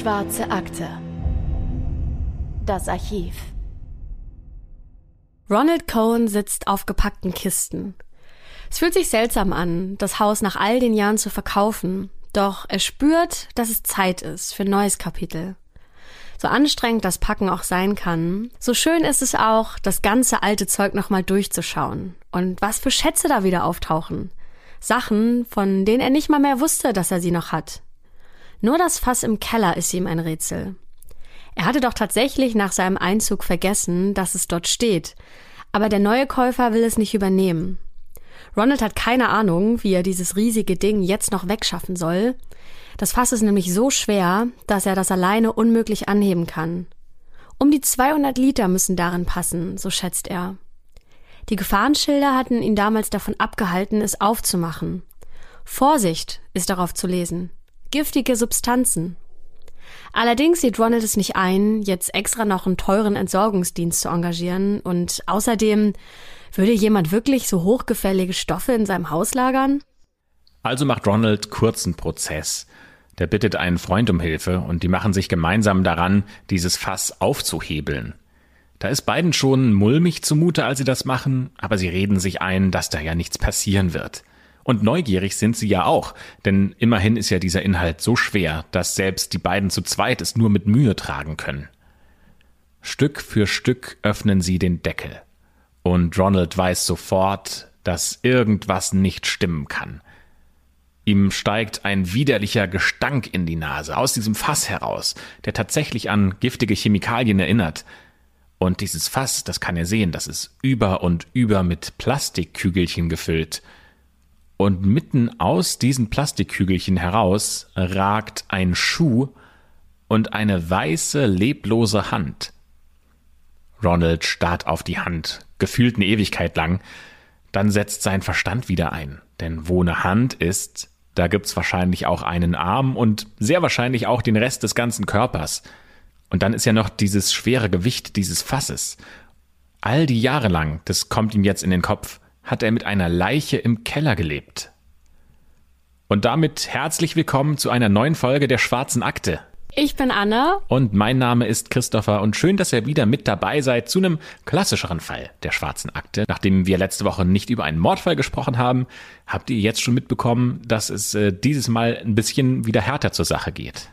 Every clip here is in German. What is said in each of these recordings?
Schwarze Akte. Das Archiv. Ronald Cohen sitzt auf gepackten Kisten. Es fühlt sich seltsam an, das Haus nach all den Jahren zu verkaufen, doch er spürt, dass es Zeit ist für ein neues Kapitel. So anstrengend das Packen auch sein kann, so schön ist es auch, das ganze alte Zeug nochmal durchzuschauen. Und was für Schätze da wieder auftauchen. Sachen, von denen er nicht mal mehr wusste, dass er sie noch hat. Nur das Fass im Keller ist ihm ein Rätsel. Er hatte doch tatsächlich nach seinem Einzug vergessen, dass es dort steht. Aber der neue Käufer will es nicht übernehmen. Ronald hat keine Ahnung, wie er dieses riesige Ding jetzt noch wegschaffen soll. Das Fass ist nämlich so schwer, dass er das alleine unmöglich anheben kann. Um die 200 Liter müssen darin passen, so schätzt er. Die Gefahrenschilder hatten ihn damals davon abgehalten, es aufzumachen. Vorsicht ist darauf zu lesen giftige Substanzen. Allerdings sieht Ronald es nicht ein, jetzt extra noch einen teuren Entsorgungsdienst zu engagieren und außerdem würde jemand wirklich so hochgefällige Stoffe in seinem Haus lagern? Also macht Ronald kurzen Prozess. Der bittet einen Freund um Hilfe und die machen sich gemeinsam daran, dieses Fass aufzuhebeln. Da ist beiden schon mulmig zumute, als sie das machen, aber sie reden sich ein, dass da ja nichts passieren wird. Und neugierig sind sie ja auch, denn immerhin ist ja dieser Inhalt so schwer, dass selbst die beiden zu zweit es nur mit Mühe tragen können. Stück für Stück öffnen sie den Deckel. Und Ronald weiß sofort, dass irgendwas nicht stimmen kann. Ihm steigt ein widerlicher Gestank in die Nase aus diesem Fass heraus, der tatsächlich an giftige Chemikalien erinnert. Und dieses Fass, das kann er sehen, das ist über und über mit Plastikkügelchen gefüllt – und mitten aus diesen Plastikkügelchen heraus ragt ein Schuh und eine weiße, leblose Hand. Ronald starrt auf die Hand, gefühlt eine Ewigkeit lang, dann setzt sein Verstand wieder ein, denn wo eine Hand ist, da gibt's wahrscheinlich auch einen Arm und sehr wahrscheinlich auch den Rest des ganzen Körpers. Und dann ist ja noch dieses schwere Gewicht dieses Fasses. All die Jahre lang, das kommt ihm jetzt in den Kopf, hat er mit einer Leiche im Keller gelebt. Und damit herzlich willkommen zu einer neuen Folge der Schwarzen Akte. Ich bin Anna. Und mein Name ist Christopher und schön, dass ihr wieder mit dabei seid zu einem klassischeren Fall der Schwarzen Akte. Nachdem wir letzte Woche nicht über einen Mordfall gesprochen haben, habt ihr jetzt schon mitbekommen, dass es äh, dieses Mal ein bisschen wieder härter zur Sache geht.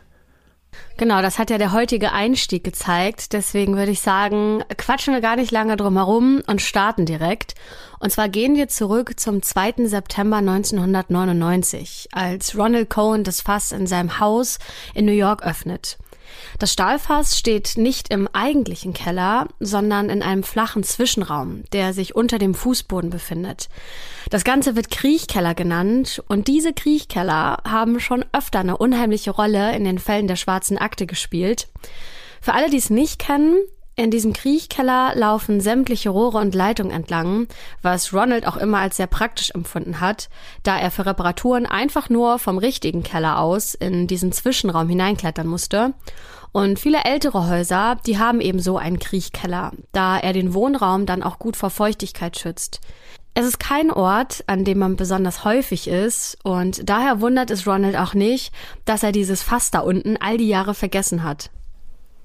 Genau, das hat ja der heutige Einstieg gezeigt. Deswegen würde ich sagen, quatschen wir gar nicht lange drum herum und starten direkt. Und zwar gehen wir zurück zum 2. September 1999, als Ronald Cohen das Fass in seinem Haus in New York öffnet. Das Stahlfass steht nicht im eigentlichen Keller, sondern in einem flachen Zwischenraum, der sich unter dem Fußboden befindet. Das Ganze wird Kriechkeller genannt und diese Kriechkeller haben schon öfter eine unheimliche Rolle in den Fällen der schwarzen Akte gespielt. Für alle, die es nicht kennen, in diesem Kriechkeller laufen sämtliche Rohre und Leitungen entlang, was Ronald auch immer als sehr praktisch empfunden hat, da er für Reparaturen einfach nur vom richtigen Keller aus in diesen Zwischenraum hineinklettern musste. Und viele ältere Häuser, die haben eben so einen Kriechkeller, da er den Wohnraum dann auch gut vor Feuchtigkeit schützt. Es ist kein Ort, an dem man besonders häufig ist, und daher wundert es Ronald auch nicht, dass er dieses Fass da unten all die Jahre vergessen hat.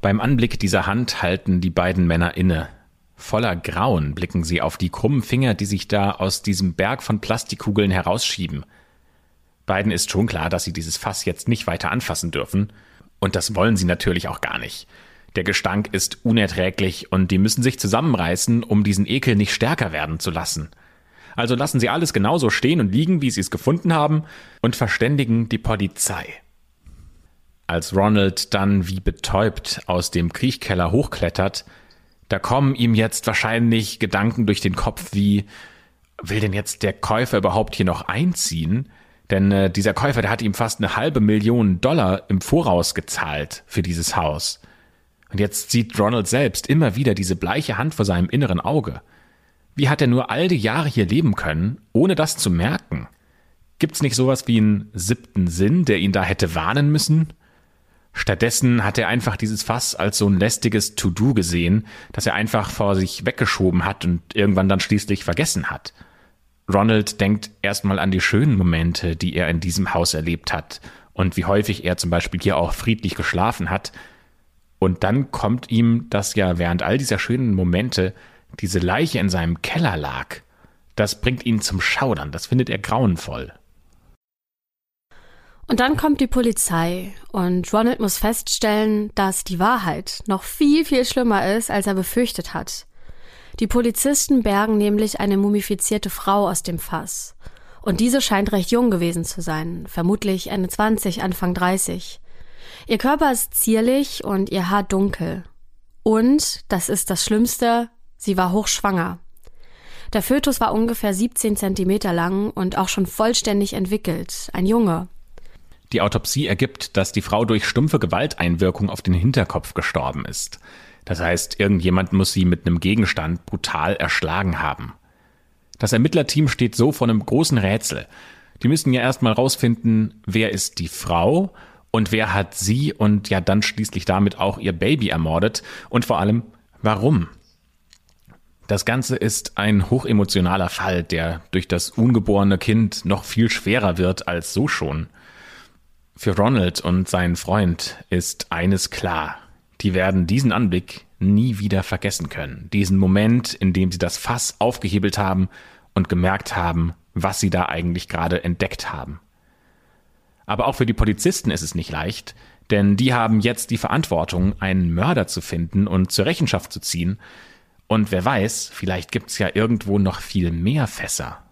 Beim Anblick dieser Hand halten die beiden Männer inne. Voller Grauen blicken sie auf die krummen Finger, die sich da aus diesem Berg von Plastikkugeln herausschieben. Beiden ist schon klar, dass sie dieses Fass jetzt nicht weiter anfassen dürfen. Und das wollen sie natürlich auch gar nicht. Der Gestank ist unerträglich und die müssen sich zusammenreißen, um diesen Ekel nicht stärker werden zu lassen. Also lassen sie alles genauso stehen und liegen, wie sie es gefunden haben, und verständigen die Polizei. Als Ronald dann wie betäubt aus dem Kriechkeller hochklettert, da kommen ihm jetzt wahrscheinlich Gedanken durch den Kopf wie, will denn jetzt der Käufer überhaupt hier noch einziehen? Denn äh, dieser Käufer, der hat ihm fast eine halbe Million Dollar im Voraus gezahlt für dieses Haus. Und jetzt sieht Ronald selbst immer wieder diese bleiche Hand vor seinem inneren Auge. Wie hat er nur all die Jahre hier leben können, ohne das zu merken? Gibt's nicht sowas wie einen siebten Sinn, der ihn da hätte warnen müssen? Stattdessen hat er einfach dieses Fass als so ein lästiges To-Do gesehen, das er einfach vor sich weggeschoben hat und irgendwann dann schließlich vergessen hat. Ronald denkt erstmal an die schönen Momente, die er in diesem Haus erlebt hat und wie häufig er zum Beispiel hier auch friedlich geschlafen hat. Und dann kommt ihm, dass ja während all dieser schönen Momente diese Leiche in seinem Keller lag. Das bringt ihn zum Schaudern, das findet er grauenvoll. Und dann kommt die Polizei und Ronald muss feststellen, dass die Wahrheit noch viel, viel schlimmer ist, als er befürchtet hat. Die Polizisten bergen nämlich eine mumifizierte Frau aus dem Fass. Und diese scheint recht jung gewesen zu sein, vermutlich Ende 20, Anfang 30. Ihr Körper ist zierlich und ihr Haar dunkel. Und, das ist das Schlimmste, sie war hochschwanger. Der Fötus war ungefähr 17 Zentimeter lang und auch schon vollständig entwickelt, ein Junge. Die Autopsie ergibt, dass die Frau durch stumpfe Gewalteinwirkung auf den Hinterkopf gestorben ist. Das heißt, irgendjemand muss sie mit einem Gegenstand brutal erschlagen haben. Das Ermittlerteam steht so vor einem großen Rätsel. Die müssen ja erstmal rausfinden, wer ist die Frau und wer hat sie und ja dann schließlich damit auch ihr Baby ermordet und vor allem, warum? Das Ganze ist ein hochemotionaler Fall, der durch das ungeborene Kind noch viel schwerer wird als so schon. Für Ronald und seinen Freund ist eines klar. Die werden diesen Anblick nie wieder vergessen können. Diesen Moment, in dem sie das Fass aufgehebelt haben und gemerkt haben, was sie da eigentlich gerade entdeckt haben. Aber auch für die Polizisten ist es nicht leicht, denn die haben jetzt die Verantwortung, einen Mörder zu finden und zur Rechenschaft zu ziehen. Und wer weiß, vielleicht gibt's ja irgendwo noch viel mehr Fässer.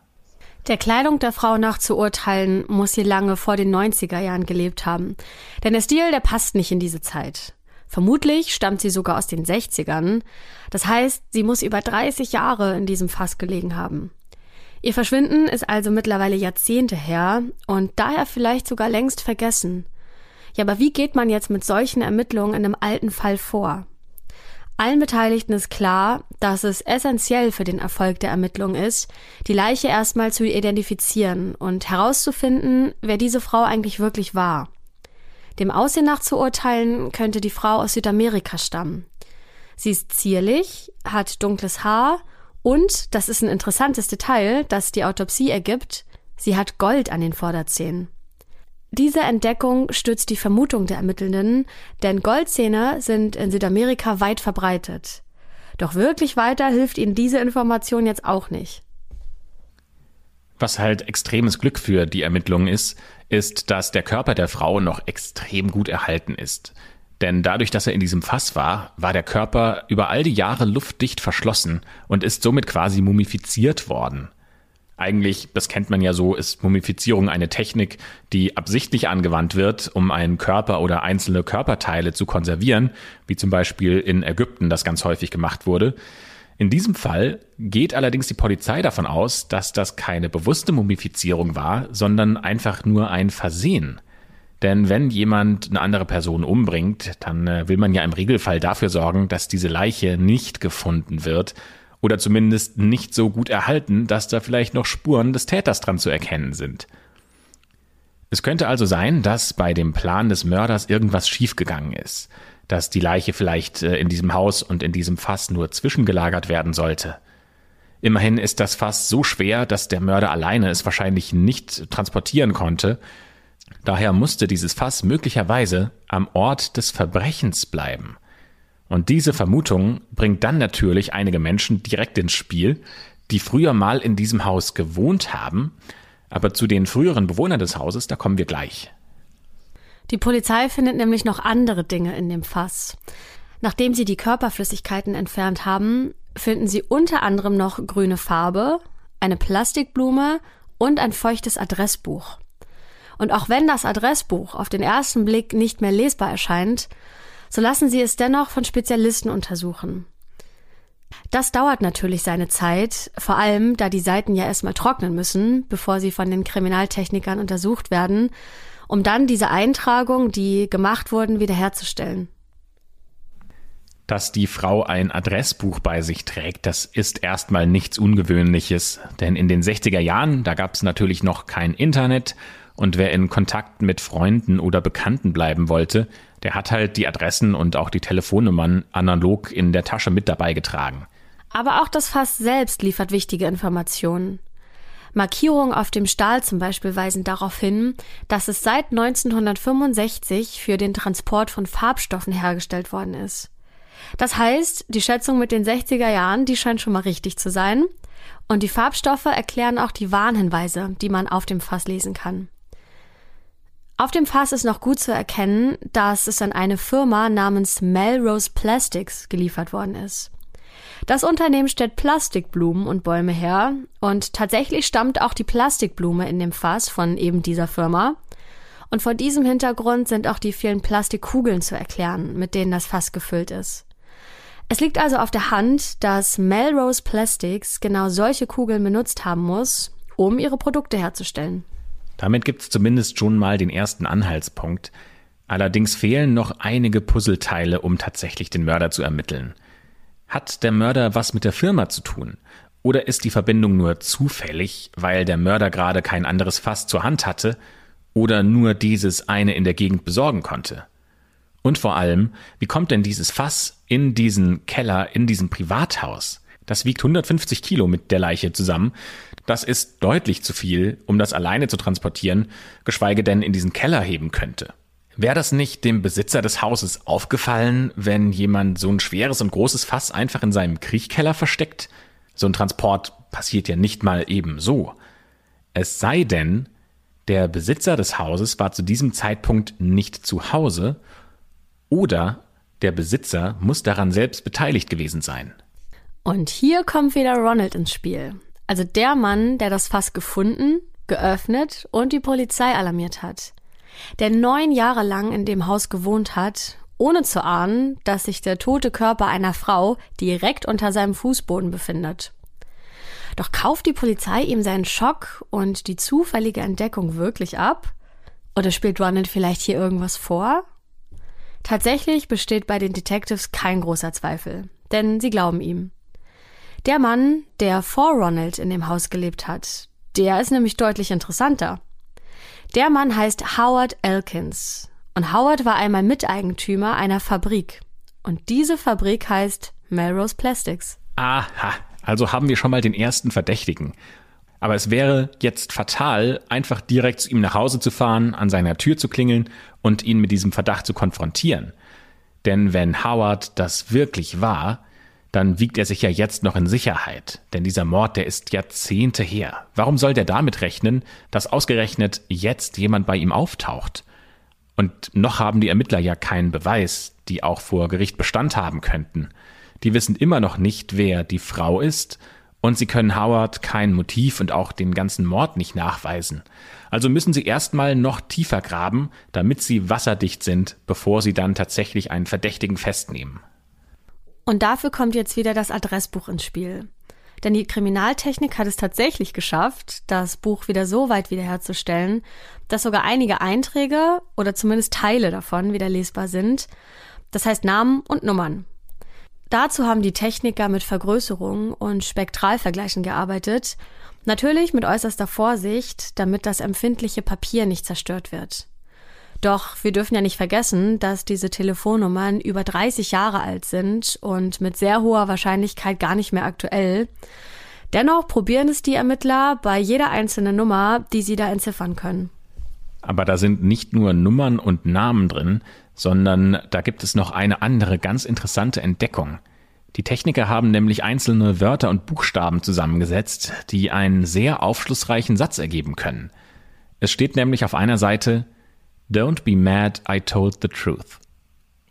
Der Kleidung der Frau nach zu urteilen, muss sie lange vor den 90er Jahren gelebt haben. Denn der Stil, der passt nicht in diese Zeit. Vermutlich stammt sie sogar aus den 60ern. Das heißt, sie muss über 30 Jahre in diesem Fass gelegen haben. Ihr Verschwinden ist also mittlerweile Jahrzehnte her und daher vielleicht sogar längst vergessen. Ja, aber wie geht man jetzt mit solchen Ermittlungen in einem alten Fall vor? Allen Beteiligten ist klar, dass es essentiell für den Erfolg der Ermittlung ist, die Leiche erstmal zu identifizieren und herauszufinden, wer diese Frau eigentlich wirklich war. Dem Aussehen nach zu urteilen, könnte die Frau aus Südamerika stammen. Sie ist zierlich, hat dunkles Haar und, das ist ein interessantes Detail, das die Autopsie ergibt, sie hat Gold an den Vorderzähnen. Diese Entdeckung stützt die Vermutung der Ermittelnden, denn Goldzähne sind in Südamerika weit verbreitet. Doch wirklich weiter hilft ihnen diese Information jetzt auch nicht. Was halt extremes Glück für die Ermittlungen ist, ist, dass der Körper der Frau noch extrem gut erhalten ist. Denn dadurch, dass er in diesem Fass war, war der Körper über all die Jahre luftdicht verschlossen und ist somit quasi mumifiziert worden. Eigentlich, das kennt man ja so, ist Mumifizierung eine Technik, die absichtlich angewandt wird, um einen Körper oder einzelne Körperteile zu konservieren, wie zum Beispiel in Ägypten das ganz häufig gemacht wurde. In diesem Fall geht allerdings die Polizei davon aus, dass das keine bewusste Mumifizierung war, sondern einfach nur ein Versehen. Denn wenn jemand eine andere Person umbringt, dann äh, will man ja im Regelfall dafür sorgen, dass diese Leiche nicht gefunden wird oder zumindest nicht so gut erhalten, dass da vielleicht noch Spuren des Täters dran zu erkennen sind. Es könnte also sein, dass bei dem Plan des Mörders irgendwas schiefgegangen ist dass die Leiche vielleicht äh, in diesem Haus und in diesem Fass nur zwischengelagert werden sollte. Immerhin ist das Fass so schwer, dass der Mörder alleine es wahrscheinlich nicht transportieren konnte. Daher musste dieses Fass möglicherweise am Ort des Verbrechens bleiben. Und diese Vermutung bringt dann natürlich einige Menschen direkt ins Spiel, die früher mal in diesem Haus gewohnt haben, aber zu den früheren Bewohnern des Hauses, da kommen wir gleich. Die Polizei findet nämlich noch andere Dinge in dem Fass. Nachdem sie die Körperflüssigkeiten entfernt haben, finden sie unter anderem noch grüne Farbe, eine Plastikblume und ein feuchtes Adressbuch. Und auch wenn das Adressbuch auf den ersten Blick nicht mehr lesbar erscheint, so lassen sie es dennoch von Spezialisten untersuchen. Das dauert natürlich seine Zeit, vor allem da die Seiten ja erstmal trocknen müssen, bevor sie von den Kriminaltechnikern untersucht werden um dann diese Eintragung, die gemacht wurden, wiederherzustellen. Dass die Frau ein Adressbuch bei sich trägt, das ist erstmal nichts Ungewöhnliches, denn in den 60er Jahren, da gab es natürlich noch kein Internet und wer in Kontakt mit Freunden oder Bekannten bleiben wollte, der hat halt die Adressen und auch die Telefonnummern analog in der Tasche mit dabei getragen. Aber auch das Fass selbst liefert wichtige Informationen. Markierungen auf dem Stahl zum Beispiel weisen darauf hin, dass es seit 1965 für den Transport von Farbstoffen hergestellt worden ist. Das heißt, die Schätzung mit den 60er Jahren, die scheint schon mal richtig zu sein. Und die Farbstoffe erklären auch die Warnhinweise, die man auf dem Fass lesen kann. Auf dem Fass ist noch gut zu erkennen, dass es an eine Firma namens Melrose Plastics geliefert worden ist. Das Unternehmen stellt Plastikblumen und Bäume her und tatsächlich stammt auch die Plastikblume in dem Fass von eben dieser Firma. Und vor diesem Hintergrund sind auch die vielen Plastikkugeln zu erklären, mit denen das Fass gefüllt ist. Es liegt also auf der Hand, dass Melrose Plastics genau solche Kugeln benutzt haben muss, um ihre Produkte herzustellen. Damit gibt es zumindest schon mal den ersten Anhaltspunkt. Allerdings fehlen noch einige Puzzleteile, um tatsächlich den Mörder zu ermitteln. Hat der Mörder was mit der Firma zu tun? Oder ist die Verbindung nur zufällig, weil der Mörder gerade kein anderes Fass zur Hand hatte oder nur dieses eine in der Gegend besorgen konnte? Und vor allem, wie kommt denn dieses Fass in diesen Keller, in diesem Privathaus? Das wiegt 150 Kilo mit der Leiche zusammen. Das ist deutlich zu viel, um das alleine zu transportieren, geschweige denn in diesen Keller heben könnte. Wäre das nicht dem Besitzer des Hauses aufgefallen, wenn jemand so ein schweres und großes Fass einfach in seinem Kriechkeller versteckt? So ein Transport passiert ja nicht mal eben so. Es sei denn, der Besitzer des Hauses war zu diesem Zeitpunkt nicht zu Hause oder der Besitzer muss daran selbst beteiligt gewesen sein. Und hier kommt wieder Ronald ins Spiel. Also der Mann, der das Fass gefunden, geöffnet und die Polizei alarmiert hat der neun Jahre lang in dem Haus gewohnt hat, ohne zu ahnen, dass sich der tote Körper einer Frau direkt unter seinem Fußboden befindet. Doch kauft die Polizei ihm seinen Schock und die zufällige Entdeckung wirklich ab? Oder spielt Ronald vielleicht hier irgendwas vor? Tatsächlich besteht bei den Detectives kein großer Zweifel, denn sie glauben ihm. Der Mann, der vor Ronald in dem Haus gelebt hat, der ist nämlich deutlich interessanter. Der Mann heißt Howard Elkins. Und Howard war einmal Miteigentümer einer Fabrik. Und diese Fabrik heißt Melrose Plastics. Aha, also haben wir schon mal den ersten Verdächtigen. Aber es wäre jetzt fatal, einfach direkt zu ihm nach Hause zu fahren, an seiner Tür zu klingeln und ihn mit diesem Verdacht zu konfrontieren. Denn wenn Howard das wirklich war, dann wiegt er sich ja jetzt noch in Sicherheit. Denn dieser Mord, der ist Jahrzehnte her. Warum soll der damit rechnen, dass ausgerechnet jetzt jemand bei ihm auftaucht? Und noch haben die Ermittler ja keinen Beweis, die auch vor Gericht Bestand haben könnten. Die wissen immer noch nicht, wer die Frau ist, und sie können Howard kein Motiv und auch den ganzen Mord nicht nachweisen. Also müssen sie erstmal noch tiefer graben, damit sie wasserdicht sind, bevor sie dann tatsächlich einen Verdächtigen festnehmen. Und dafür kommt jetzt wieder das Adressbuch ins Spiel. Denn die Kriminaltechnik hat es tatsächlich geschafft, das Buch wieder so weit wiederherzustellen, dass sogar einige Einträge oder zumindest Teile davon wieder lesbar sind. Das heißt Namen und Nummern. Dazu haben die Techniker mit Vergrößerungen und Spektralvergleichen gearbeitet. Natürlich mit äußerster Vorsicht, damit das empfindliche Papier nicht zerstört wird. Doch wir dürfen ja nicht vergessen, dass diese Telefonnummern über 30 Jahre alt sind und mit sehr hoher Wahrscheinlichkeit gar nicht mehr aktuell. Dennoch probieren es die Ermittler bei jeder einzelnen Nummer, die sie da entziffern können. Aber da sind nicht nur Nummern und Namen drin, sondern da gibt es noch eine andere ganz interessante Entdeckung. Die Techniker haben nämlich einzelne Wörter und Buchstaben zusammengesetzt, die einen sehr aufschlussreichen Satz ergeben können. Es steht nämlich auf einer Seite Don't be mad, I told the truth.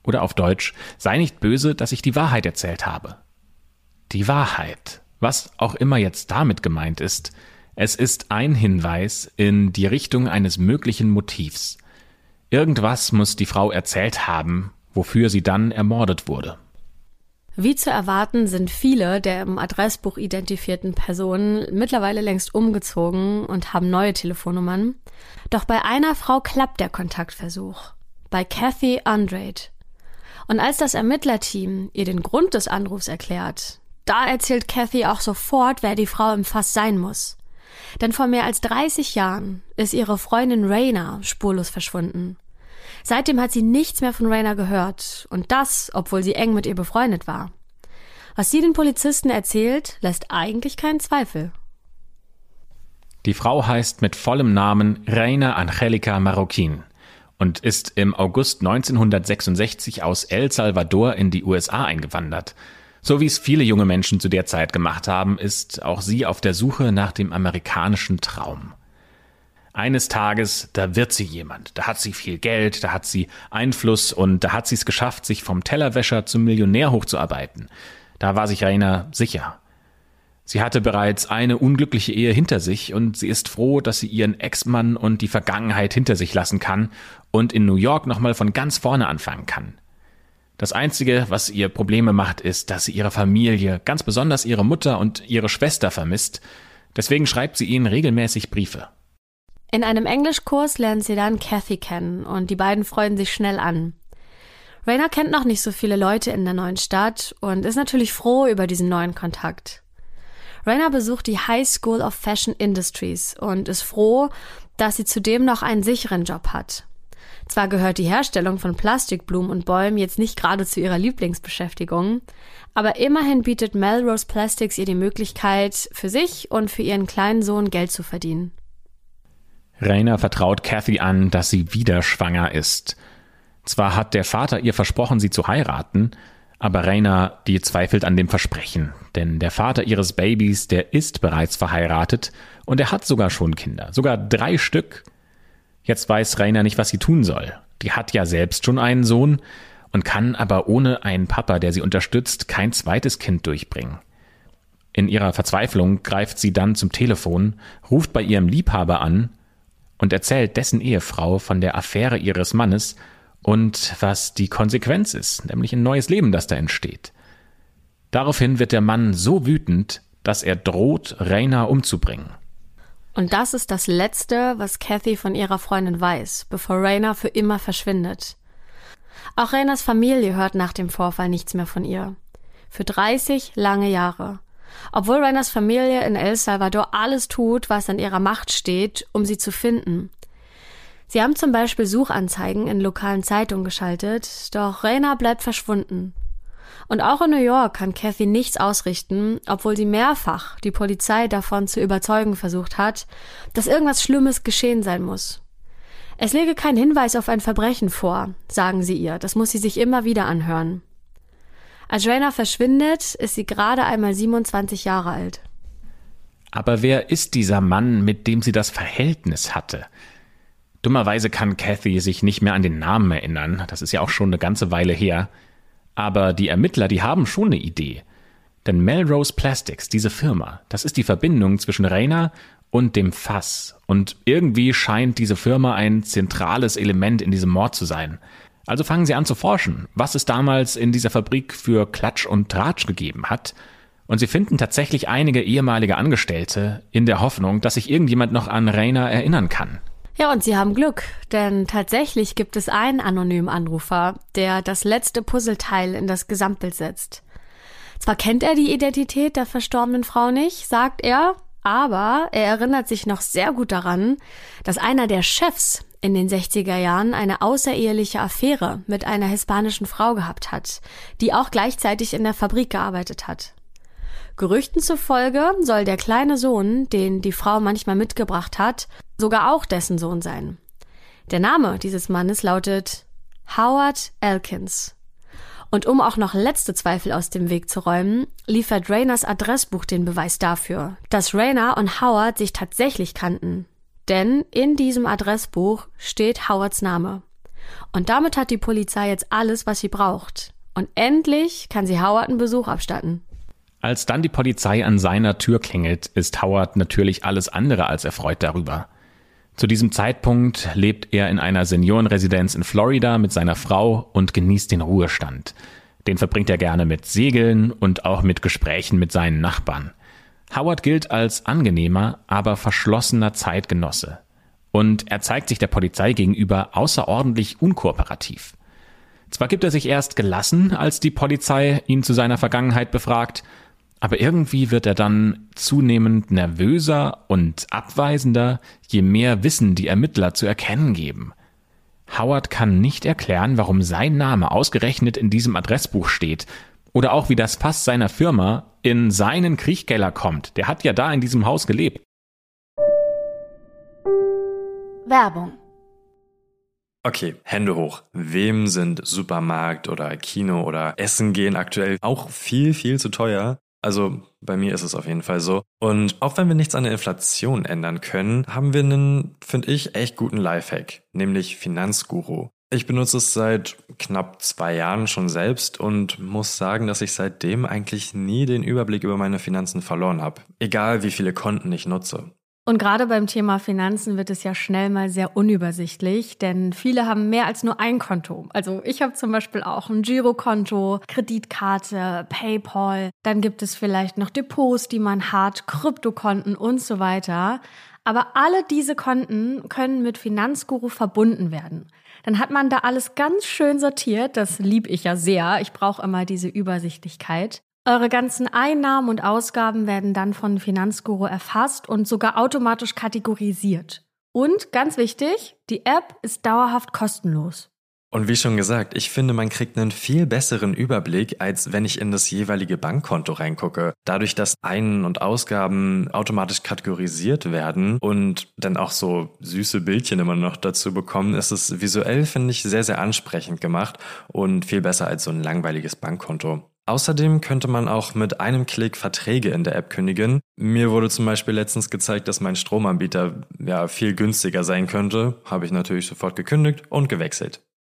Oder auf Deutsch, sei nicht böse, dass ich die Wahrheit erzählt habe. Die Wahrheit, was auch immer jetzt damit gemeint ist, es ist ein Hinweis in die Richtung eines möglichen Motivs. Irgendwas muss die Frau erzählt haben, wofür sie dann ermordet wurde. Wie zu erwarten sind viele der im Adressbuch identifizierten Personen mittlerweile längst umgezogen und haben neue Telefonnummern. Doch bei einer Frau klappt der Kontaktversuch. Bei Kathy Andrade. Und als das Ermittlerteam ihr den Grund des Anrufs erklärt, da erzählt Kathy auch sofort, wer die Frau im Fass sein muss. Denn vor mehr als 30 Jahren ist ihre Freundin Raina spurlos verschwunden. Seitdem hat sie nichts mehr von Rainer gehört und das, obwohl sie eng mit ihr befreundet war. Was sie den Polizisten erzählt, lässt eigentlich keinen Zweifel. Die Frau heißt mit vollem Namen Reina Angelica Marroquin und ist im August 1966 aus El Salvador in die USA eingewandert. So wie es viele junge Menschen zu der Zeit gemacht haben, ist auch sie auf der Suche nach dem amerikanischen Traum. Eines Tages, da wird sie jemand, da hat sie viel Geld, da hat sie Einfluss und da hat sie es geschafft, sich vom Tellerwäscher zum Millionär hochzuarbeiten. Da war sich Rainer sicher. Sie hatte bereits eine unglückliche Ehe hinter sich und sie ist froh, dass sie ihren Ex-Mann und die Vergangenheit hinter sich lassen kann und in New York nochmal von ganz vorne anfangen kann. Das Einzige, was ihr Probleme macht, ist, dass sie ihre Familie, ganz besonders ihre Mutter und ihre Schwester vermisst. Deswegen schreibt sie ihnen regelmäßig Briefe. In einem Englischkurs lernt sie dann Kathy kennen und die beiden freuen sich schnell an. Rainer kennt noch nicht so viele Leute in der neuen Stadt und ist natürlich froh über diesen neuen Kontakt. Rainer besucht die High School of Fashion Industries und ist froh, dass sie zudem noch einen sicheren Job hat. Zwar gehört die Herstellung von Plastikblumen und Bäumen jetzt nicht gerade zu ihrer Lieblingsbeschäftigung, aber immerhin bietet Melrose Plastics ihr die Möglichkeit, für sich und für ihren kleinen Sohn Geld zu verdienen. Rainer vertraut Kathy an, dass sie wieder schwanger ist. Zwar hat der Vater ihr versprochen, sie zu heiraten, aber Raina, die zweifelt an dem Versprechen, denn der Vater ihres Babys, der ist bereits verheiratet und er hat sogar schon Kinder, sogar drei Stück. Jetzt weiß Raina nicht, was sie tun soll. Die hat ja selbst schon einen Sohn und kann aber ohne einen Papa, der sie unterstützt, kein zweites Kind durchbringen. In ihrer Verzweiflung greift sie dann zum Telefon, ruft bei ihrem Liebhaber an und erzählt dessen Ehefrau von der Affäre ihres Mannes und was die Konsequenz ist, nämlich ein neues Leben, das da entsteht. Daraufhin wird der Mann so wütend, dass er droht, Raina umzubringen. Und das ist das Letzte, was Kathy von ihrer Freundin weiß, bevor Raina für immer verschwindet. Auch Rainas Familie hört nach dem Vorfall nichts mehr von ihr. Für 30 lange Jahre. Obwohl Rainas Familie in El Salvador alles tut, was an ihrer Macht steht, um sie zu finden. Sie haben zum Beispiel Suchanzeigen in lokalen Zeitungen geschaltet, doch Raina bleibt verschwunden. Und auch in New York kann Kathy nichts ausrichten, obwohl sie mehrfach die Polizei davon zu überzeugen versucht hat, dass irgendwas Schlimmes geschehen sein muss. Es lege kein Hinweis auf ein Verbrechen vor, sagen sie ihr, das muss sie sich immer wieder anhören. Als Raina verschwindet, ist sie gerade einmal 27 Jahre alt. Aber wer ist dieser Mann, mit dem sie das Verhältnis hatte? Dummerweise kann Kathy sich nicht mehr an den Namen erinnern, das ist ja auch schon eine ganze Weile her. Aber die Ermittler, die haben schon eine Idee. Denn Melrose Plastics, diese Firma, das ist die Verbindung zwischen Rainer und dem Fass. Und irgendwie scheint diese Firma ein zentrales Element in diesem Mord zu sein. Also fangen sie an zu forschen, was es damals in dieser Fabrik für Klatsch und Tratsch gegeben hat. Und sie finden tatsächlich einige ehemalige Angestellte in der Hoffnung, dass sich irgendjemand noch an Rainer erinnern kann. Ja, und sie haben Glück, denn tatsächlich gibt es einen anonymen Anrufer, der das letzte Puzzleteil in das Gesamtbild setzt. Zwar kennt er die Identität der verstorbenen Frau nicht, sagt er, aber er erinnert sich noch sehr gut daran, dass einer der Chefs in den 60er Jahren eine außereheliche Affäre mit einer hispanischen Frau gehabt hat, die auch gleichzeitig in der Fabrik gearbeitet hat. Gerüchten zufolge soll der kleine Sohn, den die Frau manchmal mitgebracht hat, sogar auch dessen Sohn sein. Der Name dieses Mannes lautet Howard Elkins. Und um auch noch letzte Zweifel aus dem Weg zu räumen, liefert Rayners Adressbuch den Beweis dafür, dass Rayner und Howard sich tatsächlich kannten. Denn in diesem Adressbuch steht Howards Name. Und damit hat die Polizei jetzt alles, was sie braucht. Und endlich kann sie Howard einen Besuch abstatten. Als dann die Polizei an seiner Tür klingelt, ist Howard natürlich alles andere als erfreut darüber. Zu diesem Zeitpunkt lebt er in einer Seniorenresidenz in Florida mit seiner Frau und genießt den Ruhestand. Den verbringt er gerne mit Segeln und auch mit Gesprächen mit seinen Nachbarn. Howard gilt als angenehmer, aber verschlossener Zeitgenosse. Und er zeigt sich der Polizei gegenüber außerordentlich unkooperativ. Zwar gibt er sich erst gelassen, als die Polizei ihn zu seiner Vergangenheit befragt, aber irgendwie wird er dann zunehmend nervöser und abweisender, je mehr Wissen die Ermittler zu erkennen geben. Howard kann nicht erklären, warum sein Name ausgerechnet in diesem Adressbuch steht, oder auch wie das Pass seiner Firma in seinen Kriechkeller kommt. Der hat ja da in diesem Haus gelebt. Werbung. Okay, Hände hoch. Wem sind Supermarkt oder Kino oder Essen gehen aktuell auch viel, viel zu teuer? Also bei mir ist es auf jeden Fall so. Und auch wenn wir nichts an der Inflation ändern können, haben wir einen, finde ich, echt guten Lifehack, nämlich Finanzguru. Ich benutze es seit knapp zwei Jahren schon selbst und muss sagen, dass ich seitdem eigentlich nie den Überblick über meine Finanzen verloren habe. Egal wie viele Konten ich nutze. Und gerade beim Thema Finanzen wird es ja schnell mal sehr unübersichtlich, denn viele haben mehr als nur ein Konto. Also ich habe zum Beispiel auch ein Girokonto, Kreditkarte, PayPal, dann gibt es vielleicht noch Depots, die man hat, Kryptokonten und so weiter. Aber alle diese Konten können mit Finanzguru verbunden werden. Dann hat man da alles ganz schön sortiert. Das lieb ich ja sehr. Ich brauche immer diese Übersichtlichkeit. Eure ganzen Einnahmen und Ausgaben werden dann von Finanzguru erfasst und sogar automatisch kategorisiert. Und ganz wichtig, die App ist dauerhaft kostenlos. Und wie schon gesagt, ich finde, man kriegt einen viel besseren Überblick, als wenn ich in das jeweilige Bankkonto reingucke. Dadurch, dass Ein- und Ausgaben automatisch kategorisiert werden und dann auch so süße Bildchen immer noch dazu bekommen, ist es visuell, finde ich, sehr, sehr ansprechend gemacht und viel besser als so ein langweiliges Bankkonto. Außerdem könnte man auch mit einem Klick Verträge in der App kündigen. Mir wurde zum Beispiel letztens gezeigt, dass mein Stromanbieter ja viel günstiger sein könnte. Habe ich natürlich sofort gekündigt und gewechselt.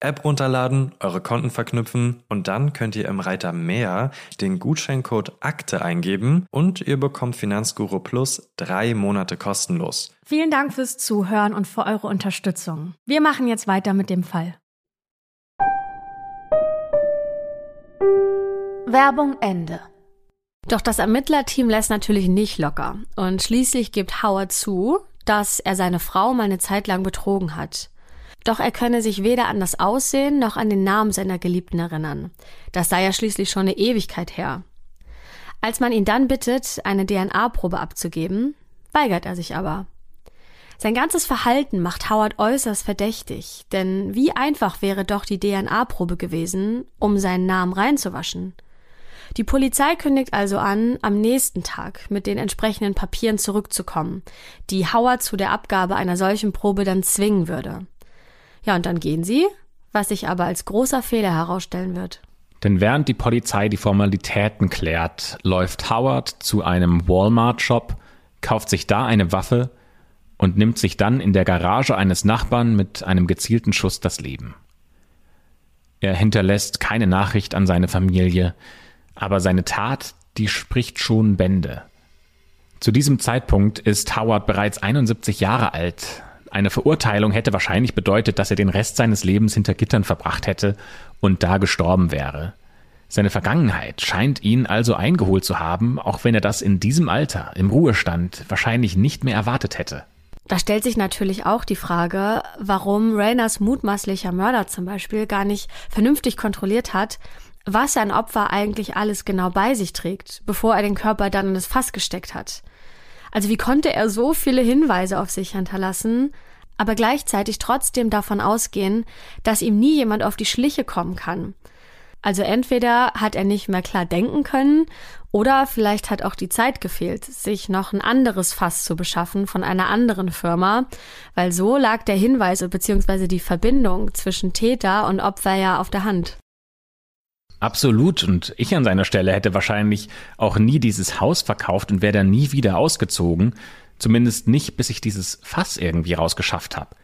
App runterladen, eure Konten verknüpfen und dann könnt ihr im Reiter Mehr den Gutscheincode Akte eingeben und ihr bekommt Finanzguru Plus drei Monate kostenlos. Vielen Dank fürs Zuhören und für eure Unterstützung. Wir machen jetzt weiter mit dem Fall. Werbung Ende. Doch das Ermittlerteam lässt natürlich nicht locker und schließlich gibt Howard zu, dass er seine Frau mal eine Zeit lang betrogen hat. Doch er könne sich weder an das Aussehen noch an den Namen seiner Geliebten erinnern. Das sei ja schließlich schon eine Ewigkeit her. Als man ihn dann bittet, eine DNA-Probe abzugeben, weigert er sich aber. Sein ganzes Verhalten macht Howard äußerst verdächtig, denn wie einfach wäre doch die DNA-Probe gewesen, um seinen Namen reinzuwaschen. Die Polizei kündigt also an, am nächsten Tag mit den entsprechenden Papieren zurückzukommen, die Howard zu der Abgabe einer solchen Probe dann zwingen würde. Ja, und dann gehen sie, was sich aber als großer Fehler herausstellen wird. Denn während die Polizei die Formalitäten klärt, läuft Howard zu einem Walmart-Shop, kauft sich da eine Waffe und nimmt sich dann in der Garage eines Nachbarn mit einem gezielten Schuss das Leben. Er hinterlässt keine Nachricht an seine Familie, aber seine Tat, die spricht schon Bände. Zu diesem Zeitpunkt ist Howard bereits 71 Jahre alt, eine Verurteilung hätte wahrscheinlich bedeutet, dass er den Rest seines Lebens hinter Gittern verbracht hätte und da gestorben wäre. Seine Vergangenheit scheint ihn also eingeholt zu haben, auch wenn er das in diesem Alter, im Ruhestand, wahrscheinlich nicht mehr erwartet hätte. Da stellt sich natürlich auch die Frage, warum Rayners mutmaßlicher Mörder zum Beispiel gar nicht vernünftig kontrolliert hat, was sein Opfer eigentlich alles genau bei sich trägt, bevor er den Körper dann in das Fass gesteckt hat. Also wie konnte er so viele Hinweise auf sich hinterlassen, aber gleichzeitig trotzdem davon ausgehen, dass ihm nie jemand auf die Schliche kommen kann? Also entweder hat er nicht mehr klar denken können oder vielleicht hat auch die Zeit gefehlt, sich noch ein anderes Fass zu beschaffen von einer anderen Firma, weil so lag der Hinweis bzw. die Verbindung zwischen Täter und Opfer ja auf der Hand. Absolut. Und ich an seiner Stelle hätte wahrscheinlich auch nie dieses Haus verkauft und wäre dann nie wieder ausgezogen. Zumindest nicht, bis ich dieses Fass irgendwie rausgeschafft habe.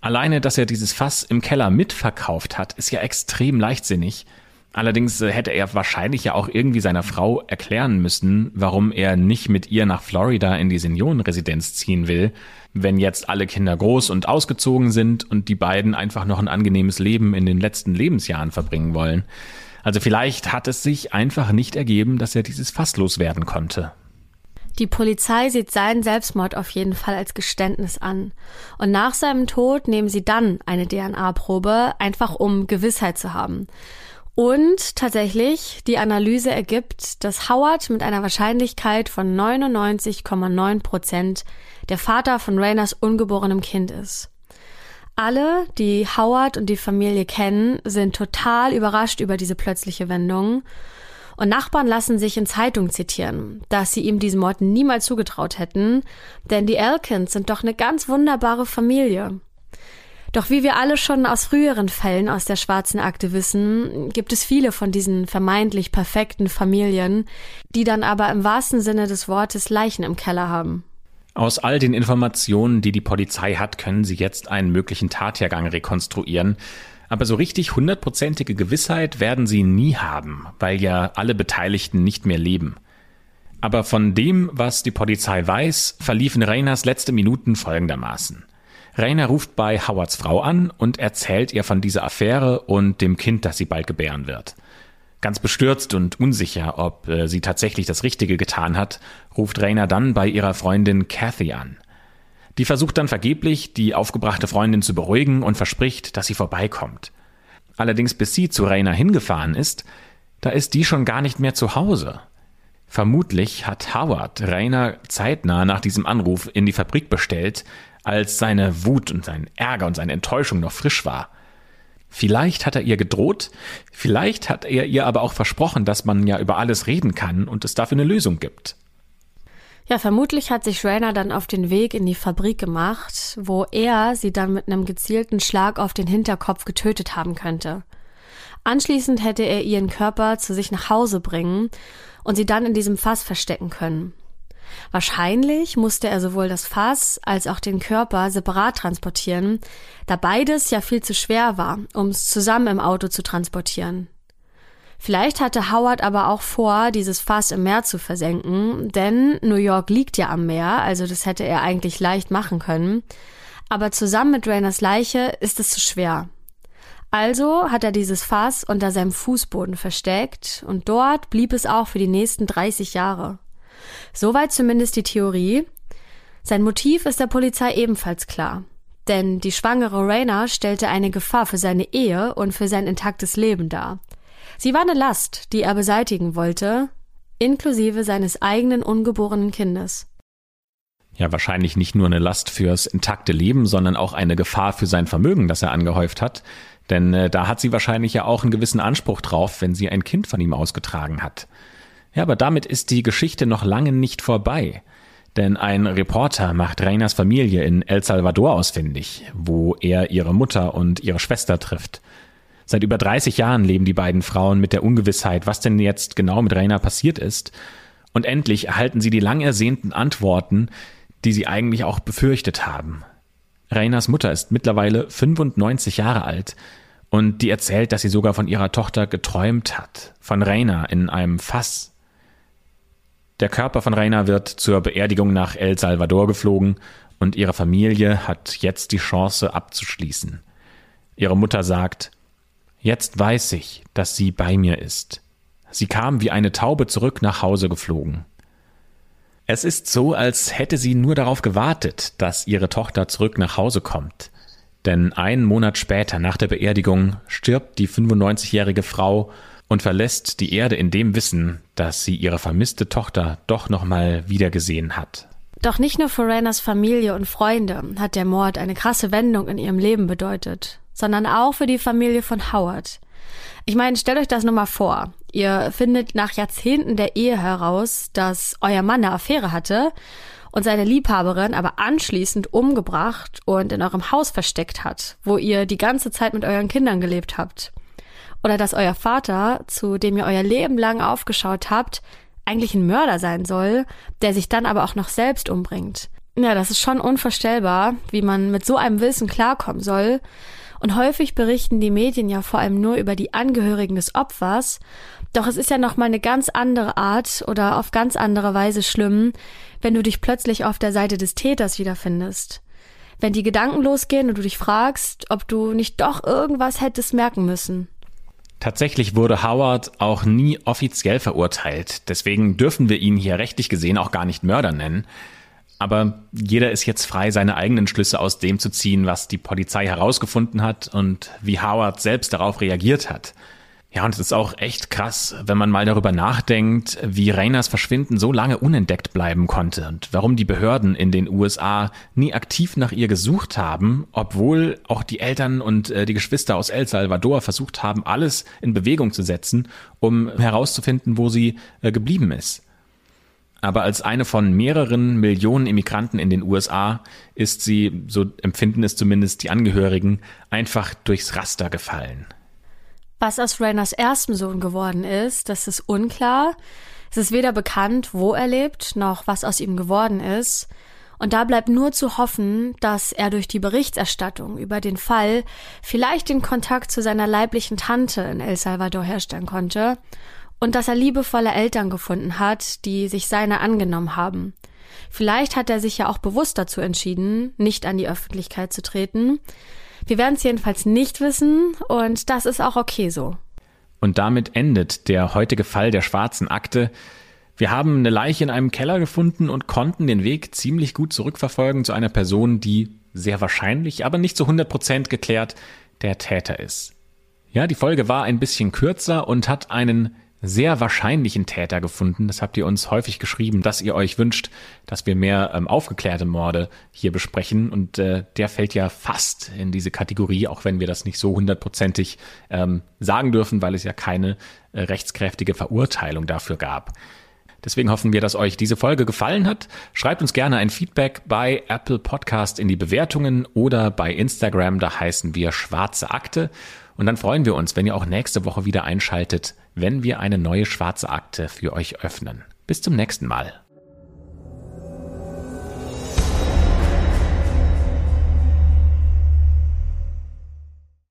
Alleine, dass er dieses Fass im Keller mitverkauft hat, ist ja extrem leichtsinnig. Allerdings äh, hätte er wahrscheinlich ja auch irgendwie seiner Frau erklären müssen, warum er nicht mit ihr nach Florida in die Seniorenresidenz ziehen will, wenn jetzt alle Kinder groß und ausgezogen sind und die beiden einfach noch ein angenehmes Leben in den letzten Lebensjahren verbringen wollen. Also vielleicht hat es sich einfach nicht ergeben, dass er dieses Fass loswerden konnte. Die Polizei sieht seinen Selbstmord auf jeden Fall als Geständnis an. Und nach seinem Tod nehmen sie dann eine DNA-Probe, einfach um Gewissheit zu haben. Und tatsächlich, die Analyse ergibt, dass Howard mit einer Wahrscheinlichkeit von 99,9 Prozent der Vater von Rayners ungeborenem Kind ist. Alle, die Howard und die Familie kennen, sind total überrascht über diese plötzliche Wendung. Und Nachbarn lassen sich in Zeitungen zitieren, dass sie ihm diesen Mord niemals zugetraut hätten, denn die Elkins sind doch eine ganz wunderbare Familie. Doch wie wir alle schon aus früheren Fällen aus der schwarzen Akte wissen, gibt es viele von diesen vermeintlich perfekten Familien, die dann aber im wahrsten Sinne des Wortes Leichen im Keller haben. Aus all den Informationen, die die Polizei hat, können sie jetzt einen möglichen Tathergang rekonstruieren. Aber so richtig hundertprozentige Gewissheit werden sie nie haben, weil ja alle Beteiligten nicht mehr leben. Aber von dem, was die Polizei weiß, verliefen Rainers letzte Minuten folgendermaßen. Rainer ruft bei Howards Frau an und erzählt ihr von dieser Affäre und dem Kind, das sie bald gebären wird. Ganz bestürzt und unsicher, ob äh, sie tatsächlich das Richtige getan hat, ruft Rainer dann bei ihrer Freundin Kathy an. Die versucht dann vergeblich, die aufgebrachte Freundin zu beruhigen und verspricht, dass sie vorbeikommt. Allerdings bis sie zu Rainer hingefahren ist, da ist die schon gar nicht mehr zu Hause. Vermutlich hat Howard Rainer zeitnah nach diesem Anruf in die Fabrik bestellt, als seine Wut und sein Ärger und seine Enttäuschung noch frisch war. Vielleicht hat er ihr gedroht, vielleicht hat er ihr aber auch versprochen, dass man ja über alles reden kann und es dafür eine Lösung gibt. Ja, vermutlich hat sich Rainer dann auf den Weg in die Fabrik gemacht, wo er sie dann mit einem gezielten Schlag auf den Hinterkopf getötet haben könnte. Anschließend hätte er ihren Körper zu sich nach Hause bringen und sie dann in diesem Fass verstecken können. Wahrscheinlich musste er sowohl das Fass als auch den Körper separat transportieren, da beides ja viel zu schwer war, um es zusammen im Auto zu transportieren. Vielleicht hatte Howard aber auch vor, dieses Fass im Meer zu versenken, denn New York liegt ja am Meer, also das hätte er eigentlich leicht machen können. Aber zusammen mit Rainers Leiche ist es zu schwer. Also hat er dieses Fass unter seinem Fußboden versteckt und dort blieb es auch für die nächsten 30 Jahre. Soweit zumindest die Theorie. Sein Motiv ist der Polizei ebenfalls klar. Denn die schwangere Raina stellte eine Gefahr für seine Ehe und für sein intaktes Leben dar. Sie war eine Last, die er beseitigen wollte, inklusive seines eigenen ungeborenen Kindes. Ja, wahrscheinlich nicht nur eine Last fürs intakte Leben, sondern auch eine Gefahr für sein Vermögen, das er angehäuft hat. Denn äh, da hat sie wahrscheinlich ja auch einen gewissen Anspruch drauf, wenn sie ein Kind von ihm ausgetragen hat. Ja, aber damit ist die Geschichte noch lange nicht vorbei. Denn ein Reporter macht Reinas Familie in El Salvador ausfindig, wo er ihre Mutter und ihre Schwester trifft. Seit über 30 Jahren leben die beiden Frauen mit der Ungewissheit, was denn jetzt genau mit Reina passiert ist. Und endlich erhalten sie die lang ersehnten Antworten, die sie eigentlich auch befürchtet haben. Reinas Mutter ist mittlerweile 95 Jahre alt und die erzählt, dass sie sogar von ihrer Tochter geträumt hat, von Reina in einem Fass der Körper von Reina wird zur Beerdigung nach El Salvador geflogen und ihre Familie hat jetzt die Chance abzuschließen. Ihre Mutter sagt, Jetzt weiß ich, dass sie bei mir ist. Sie kam wie eine Taube zurück nach Hause geflogen. Es ist so, als hätte sie nur darauf gewartet, dass ihre Tochter zurück nach Hause kommt. Denn einen Monat später nach der Beerdigung stirbt die 95-jährige Frau und verlässt die Erde in dem Wissen, dass sie ihre vermisste Tochter doch nochmal wiedergesehen hat. Doch nicht nur für Rainers Familie und Freunde hat der Mord eine krasse Wendung in ihrem Leben bedeutet, sondern auch für die Familie von Howard. Ich meine, stellt euch das nur mal vor. Ihr findet nach Jahrzehnten der Ehe heraus, dass euer Mann eine Affäre hatte und seine Liebhaberin aber anschließend umgebracht und in eurem Haus versteckt hat, wo ihr die ganze Zeit mit euren Kindern gelebt habt. Oder dass euer Vater, zu dem ihr euer Leben lang aufgeschaut habt, eigentlich ein Mörder sein soll, der sich dann aber auch noch selbst umbringt. Ja, das ist schon unvorstellbar, wie man mit so einem Wissen klarkommen soll. Und häufig berichten die Medien ja vor allem nur über die Angehörigen des Opfers. Doch es ist ja noch mal eine ganz andere Art oder auf ganz andere Weise schlimm, wenn du dich plötzlich auf der Seite des Täters wiederfindest. Wenn die Gedanken losgehen und du dich fragst, ob du nicht doch irgendwas hättest merken müssen. Tatsächlich wurde Howard auch nie offiziell verurteilt. Deswegen dürfen wir ihn hier rechtlich gesehen auch gar nicht Mörder nennen. Aber jeder ist jetzt frei, seine eigenen Schlüsse aus dem zu ziehen, was die Polizei herausgefunden hat und wie Howard selbst darauf reagiert hat. Ja, und es ist auch echt krass, wenn man mal darüber nachdenkt, wie Rainers Verschwinden so lange unentdeckt bleiben konnte und warum die Behörden in den USA nie aktiv nach ihr gesucht haben, obwohl auch die Eltern und äh, die Geschwister aus El Salvador versucht haben, alles in Bewegung zu setzen, um herauszufinden, wo sie äh, geblieben ist. Aber als eine von mehreren Millionen Immigranten in den USA ist sie, so empfinden es zumindest die Angehörigen, einfach durchs Raster gefallen. Was aus Rainers erstem Sohn geworden ist, das ist unklar. Es ist weder bekannt, wo er lebt, noch was aus ihm geworden ist. Und da bleibt nur zu hoffen, dass er durch die Berichterstattung über den Fall vielleicht den Kontakt zu seiner leiblichen Tante in El Salvador herstellen konnte und dass er liebevolle Eltern gefunden hat, die sich seiner angenommen haben. Vielleicht hat er sich ja auch bewusst dazu entschieden, nicht an die Öffentlichkeit zu treten. Wir werden es jedenfalls nicht wissen und das ist auch okay so. Und damit endet der heutige Fall der schwarzen Akte. Wir haben eine Leiche in einem Keller gefunden und konnten den Weg ziemlich gut zurückverfolgen zu einer Person, die sehr wahrscheinlich, aber nicht zu 100 Prozent geklärt der Täter ist. Ja, die Folge war ein bisschen kürzer und hat einen sehr wahrscheinlichen Täter gefunden. Das habt ihr uns häufig geschrieben, dass ihr euch wünscht, dass wir mehr ähm, aufgeklärte Morde hier besprechen. Und äh, der fällt ja fast in diese Kategorie, auch wenn wir das nicht so hundertprozentig ähm, sagen dürfen, weil es ja keine äh, rechtskräftige Verurteilung dafür gab. Deswegen hoffen wir, dass euch diese Folge gefallen hat. Schreibt uns gerne ein Feedback bei Apple Podcast in die Bewertungen oder bei Instagram, da heißen wir Schwarze Akte. Und dann freuen wir uns, wenn ihr auch nächste Woche wieder einschaltet, wenn wir eine neue schwarze Akte für euch öffnen. Bis zum nächsten Mal.